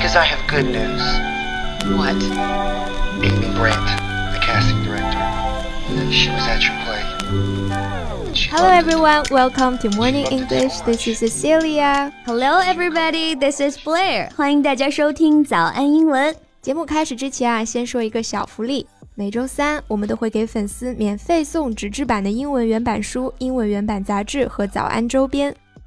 Because I have good news. What? Amy Brandt, the casting director, she was at your play. She Hello loved it. everyone, welcome to Morning English. This is Cecilia. Hello, everybody. This is Blair. 欢迎大家收听早安英文。节目开始之前啊，先说一个小福利。每周三，我们都会给粉丝免费送纸质版的英文原版书、英文原版杂志和早安周边。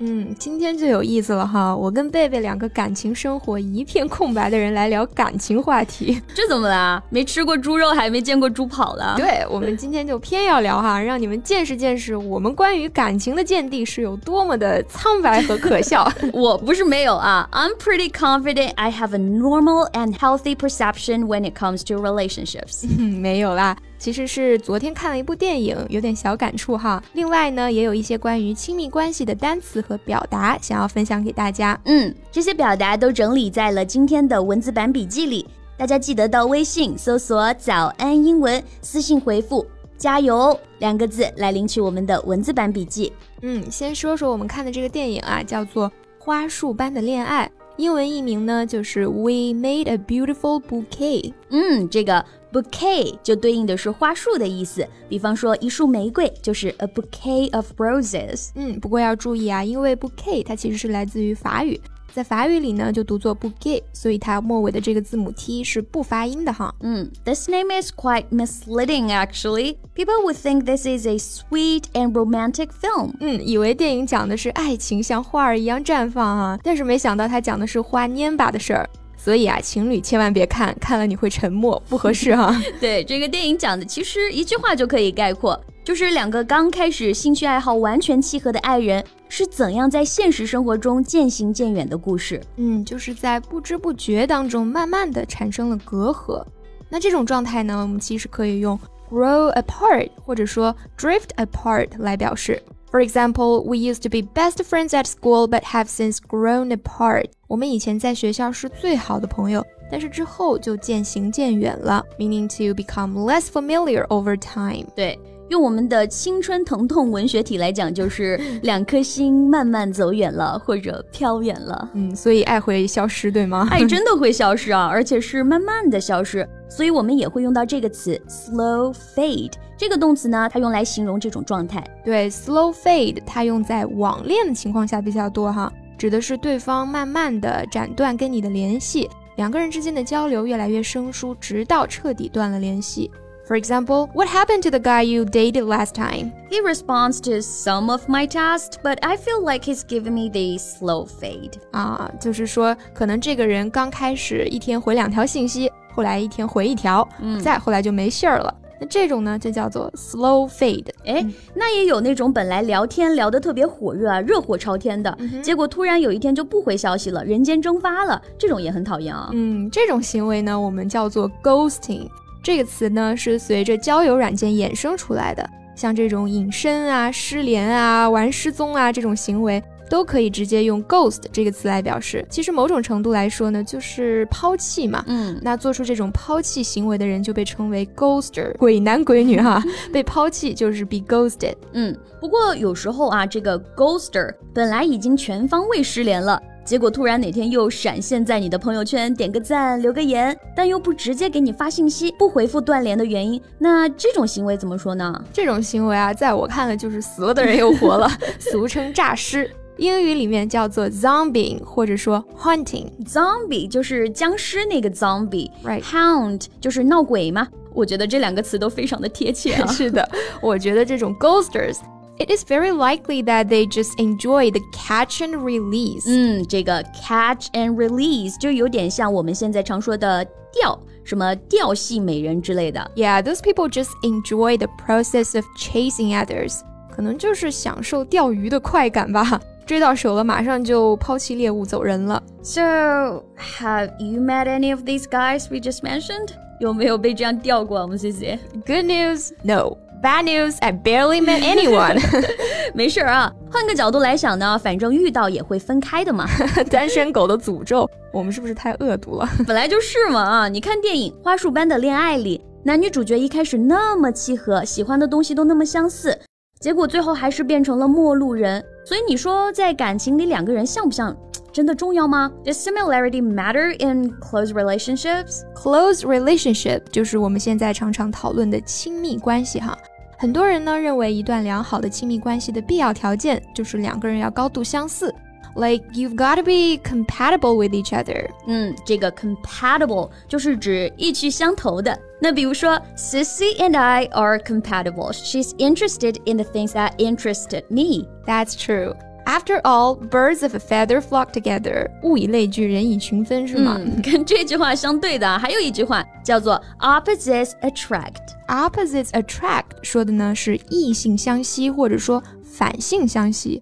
嗯，今天就有意思了哈！我跟贝贝两个感情生活一片空白的人来聊感情话题。这怎么啦？没吃过猪肉，还没见过猪跑了？对，我们今天就偏要聊哈，让你们见识见识我们关于感情的见地是有多么的苍白和可笑。我不是没有啊，I'm pretty confident I have a normal and healthy perception when it comes to relationships。嗯，没有啦，其实是昨天看了一部电影，有点小感触哈。另外呢，也有一些关于亲密关系的单词和表达想要分享给大家。嗯，这些表达都整理在了今天的文字版笔记里，大家记得到微信搜索“早安英文”，私信回复“加油”两个字来领取我们的文字版笔记。嗯，先说说我们看的这个电影啊，叫做《花束般的恋爱》，英文译名呢就是 We Made a Beautiful Bouquet。嗯，这个 bouquet 就对应的是花束的意思，比方说一束玫瑰就是 a bouquet of roses。嗯，不过要注意啊，因为 bouquet 它其实是来自于法语，在法语里呢就读作 bouquet，所以它末尾的这个字母 t 是不发音的哈。嗯，This name is quite misleading actually. People would think this is a sweet and romantic film. 嗯，以为电影讲的是爱情像花儿一样绽放啊，但是没想到它讲的是花蔫巴的事儿。所以啊，情侣千万别看，看了你会沉默，不合适哈。对，这个电影讲的其实一句话就可以概括，就是两个刚开始兴趣爱好完全契合的爱人是怎样在现实生活中渐行渐远的故事。嗯，就是在不知不觉当中，慢慢的产生了隔阂。那这种状态呢，我们其实可以用 grow apart 或者说 drift apart 来表示。For example, we used to be best friends at school, but have since grown apart. 我们以前在学校是最好的朋友，但是之后就渐行渐远了，meaning to become less familiar over time. 对，用我们的青春疼痛文学体来讲，就是 两颗心慢慢走远了，或者飘远了。嗯，所以爱会消失，对吗？爱真的会消失啊，而且是慢慢的消失，所以我们也会用到这个词 slow fade。这个动词呢，它用来形容这种状态。对，slow fade 它用在网恋的情况下比较多哈，指的是对方慢慢的斩断跟你的联系，两个人之间的交流越来越生疏，直到彻底断了联系。For example, what happened to the guy you dated last time? He responds to some of my tasks, but I feel like he's giving me the slow fade. 啊，就是说，可能这个人刚开始一天回两条信息，后来一天回一条，嗯再后来就没信儿了。那这种呢，就叫做 slow fade。哎，那也有那种本来聊天聊得特别火热啊，热火朝天的，结果突然有一天就不回消息了，人间蒸发了，这种也很讨厌啊。嗯，这种行为呢，我们叫做 ghosting。这个词呢，是随着交友软件衍生出来的。像这种隐身啊、失联啊、玩失踪啊这种行为，都可以直接用 ghost 这个词来表示。其实某种程度来说呢，就是抛弃嘛。嗯，那做出这种抛弃行为的人就被称为 ghoster，鬼男鬼女哈，被抛弃就是 be ghosted。嗯，不过有时候啊，这个 ghoster 本来已经全方位失联了。结果突然哪天又闪现在你的朋友圈，点个赞，留个言，但又不直接给你发信息，不回复断联的原因，那这种行为怎么说呢？这种行为啊，在我看来就是死了的人又活了，俗称诈尸。英语里面叫做 zombie 或者说 haunting。Zombie 就是僵尸那个 zombie，right？Right Hound 就是闹鬼嘛。我觉得这两个词都非常的贴切啊。是的，我觉得这种 ghosters。It is very likely that they just enjoy the catch and release. 嗯，这个 catch and release 就有点像我们现在常说的钓，什么钓戏美人之类的。 Yeah, those people just enjoy the process of chasing others. 可能就是享受钓鱼的快感吧。追到手了，马上就抛弃猎物走人了。 So, have you met any of these guys we just mentioned? 有没有被这样钓过？我们 C C。 Good news, no. Bad news, I barely met anyone 没事啊，换个角度来想呢，反正遇到也会分开的嘛。单身狗的诅咒，我们是不是太恶毒了？本来就是嘛啊！你看电影《花束般的恋爱》里，男女主角一开始那么契合，喜欢的东西都那么相似，结果最后还是变成了陌路人。所以你说在感情里两个人像不像？真的重要吗？Does similarity matter in close relationships? Close relationship 就是我们现在常常讨论的亲密关系哈。很多人呢认为一段良好的亲密关系的必要条件就是两个人要高度相似。Like you've got to be compatible with each other。嗯，这个 compatible 就是指意趣相投的。那比如说，Sissy and I are compatible. She's interested in the things that interested me. That's true. After all, birds of a feather flock together. 物以类聚，人以群分，是吗？嗯，跟这句话相对的还有一句话叫做 opposites attract。Opposites attract 说的呢是异性相吸，或者说反性相吸。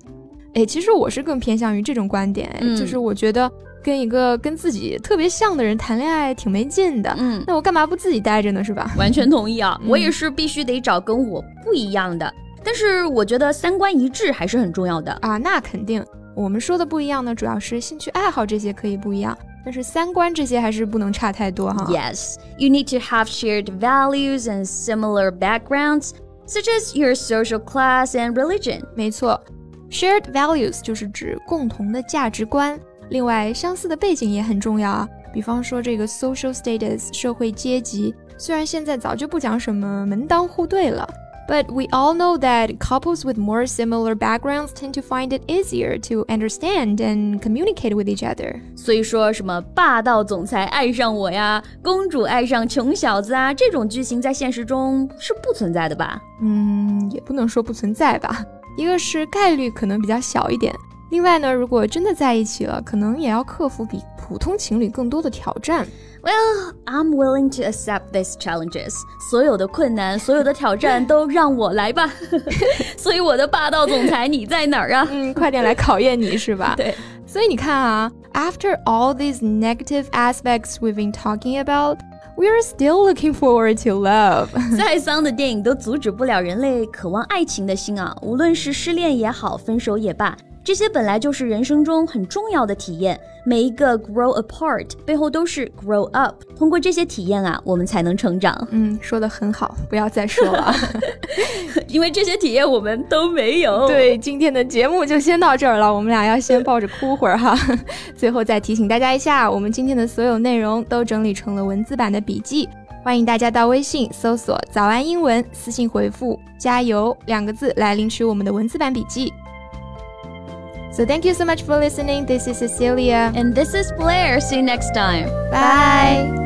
哎，其实我是更偏向于这种观点，哎，就是我觉得跟一个跟自己特别像的人谈恋爱挺没劲的。嗯，那我干嘛不自己待着呢？是吧？完全同意啊，我也是必须得找跟我不一样的。但是我觉得三观一致还是很重要的啊，那肯定。我们说的不一样呢，主要是兴趣爱好这些可以不一样，但是三观这些还是不能差太多哈。Yes, you need to have shared values and similar backgrounds, such as your social class and religion. 没错，shared values 就是指共同的价值观，另外相似的背景也很重要啊。比方说这个 social status 社会阶级，虽然现在早就不讲什么门当户对了。But we all know that couples with more similar backgrounds tend to find it easier to understand and communicate with each other. 所以说什么霸道总裁爱上我呀，公主爱上穷小子啊，这种剧情在现实中是不存在的吧？嗯，也不能说不存在吧。一个是概率可能比较小一点， 另外呢，如果真的在一起了，可能也要克服比普通情侣更多的挑战。Well, I'm willing to accept these challenges. 所有的困难，所有的挑战都让我来吧。所以我的霸道总裁你在哪儿啊？嗯，快点来考验你是吧？对。所以你看啊，After all these negative aspects we've been talking about. We are still looking forward to love。再丧的电影都阻止不了人类渴望爱情的心啊！无论是失恋也好，分手也罢。 这些本来就是人生中很重要的体验，每一个 grow apart 背后都是 grow up。通过这些体验啊，我们才能成长。嗯，说的很好，不要再说了，因为这些体验我们都没有。对，今天的节目就先到这儿了，我们俩要先抱着哭会儿哈。最后再提醒大家一下，我们今天的所有内容都整理成了文字版的笔记，欢迎大家到微信搜索“早安英文”，私信回复“加油”两个字来领取我们的文字版笔记。So thank you so much for listening. This is Cecilia. And this is Blair. See you next time. Bye.